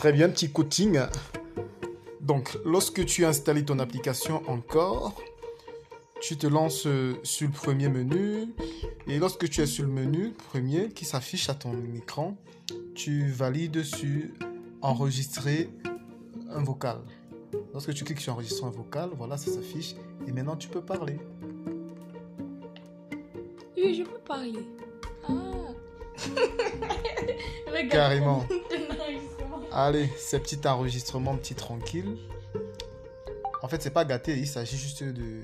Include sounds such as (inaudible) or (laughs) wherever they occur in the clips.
Très bien, petit coating. Donc, lorsque tu as installé ton application encore, tu te lances sur le premier menu. Et lorsque tu es sur le menu premier qui s'affiche à ton écran, tu valides sur enregistrer un vocal. Lorsque tu cliques sur enregistrer un vocal, voilà, ça s'affiche. Et maintenant, tu peux parler. Oui, je peux parler. Ah. (laughs) Regarde. Carrément. Enregistrement. Allez, ces petits enregistrements, petit tranquille. En fait, c'est pas gâté, il s'agit juste de.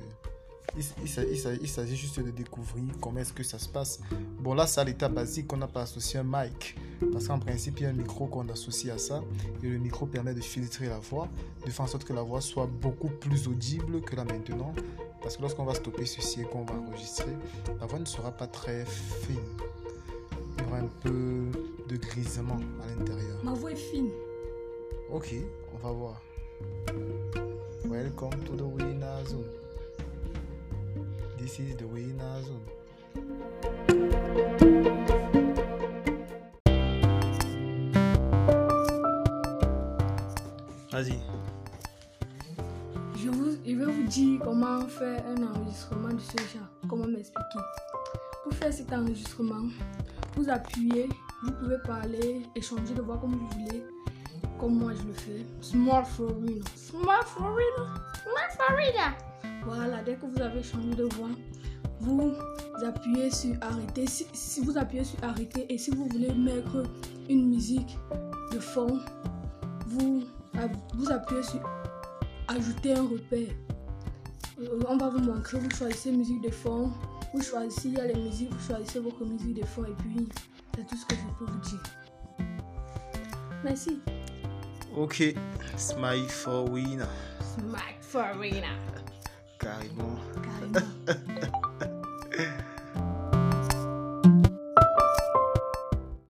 Il s'agit juste de découvrir comment est-ce que ça se passe. Bon, là, c'est à l'état basique qu'on n'a pas associé un mic. Parce qu'en principe, il y a un micro qu'on associe à ça. Et le micro permet de filtrer la voix, de faire en sorte que la voix soit beaucoup plus audible que là maintenant. Parce que lorsqu'on va stopper ceci et qu'on va enregistrer, la voix ne sera pas très fine. Il y aura un peu de grisement à l'intérieur. Ma voix est fine. Ok, on va voir. Welcome to the winner zone. This is the winner zone. Vas-y. Je, vous, je vais vous dire comment faire un enregistrement de ce genre. Comment m'expliquer. Pour faire cet enregistrement, vous appuyez, vous pouvez parler, échanger de voix comme vous voulez. Comme moi je le fais. Small Florina. Small Florina. Small Florina. Voilà, dès que vous avez changé de voix, vous appuyez sur arrêter. Si, si vous appuyez sur arrêter et si vous voulez mettre une musique de fond, vous, vous appuyez sur ajouter un repère. Euh, On va vous montrer, vous choisissez musique de fond, vous choisissez, il y a les musiques, vous choisissez votre musique de fond et puis c'est tout ce que je peux vous dire. Merci. Ok. Smile for winner. Smack Farina. Carrément. Carrément. (laughs)